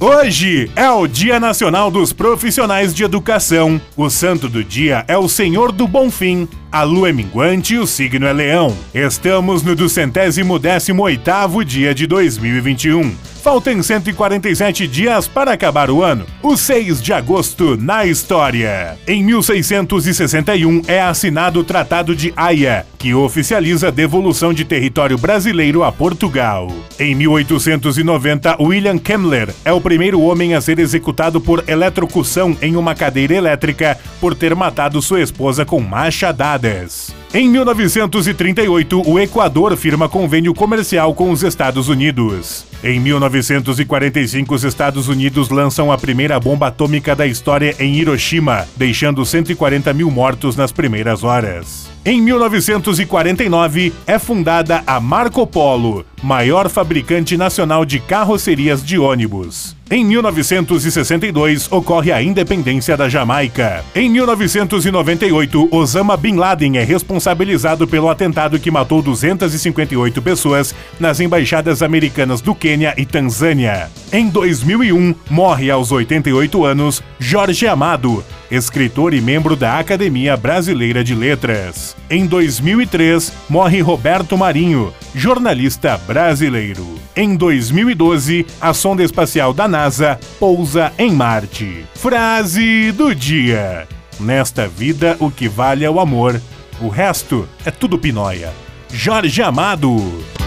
Hoje é o Dia Nacional dos Profissionais de Educação. O santo do dia é o Senhor do Bonfim. A lua é minguante e o signo é leão. Estamos no duzentésimo décimo oitavo dia de 2021. Faltam 147 dias para acabar o ano. O 6 de agosto na história. Em 1661 é assinado o Tratado de Haia, que oficializa a devolução de território brasileiro a Portugal. Em 1890, William Kemmler é o primeiro homem a ser executado por eletrocução em uma cadeira elétrica por ter matado sua esposa com machadadas. Em 1938, o Equador firma convênio comercial com os Estados Unidos. Em 1945, os Estados Unidos lançam a primeira bomba atômica da história em Hiroshima, deixando 140 mil mortos nas primeiras horas. Em 1949, é fundada a Marco Polo, maior fabricante nacional de carrocerias de ônibus. Em 1962, ocorre a independência da Jamaica. Em 1998, Osama Bin Laden é responsabilizado pelo atentado que matou 258 pessoas nas embaixadas americanas do Quênia e Tanzânia. Em 2001, morre aos 88 anos Jorge Amado, escritor e membro da Academia Brasileira de Letras. Em 2003, morre Roberto Marinho, jornalista brasileiro. Em 2012, a sonda espacial da NASA pousa em Marte. Frase do dia: Nesta vida, o que vale é o amor, o resto é tudo pinóia. Jorge Amado.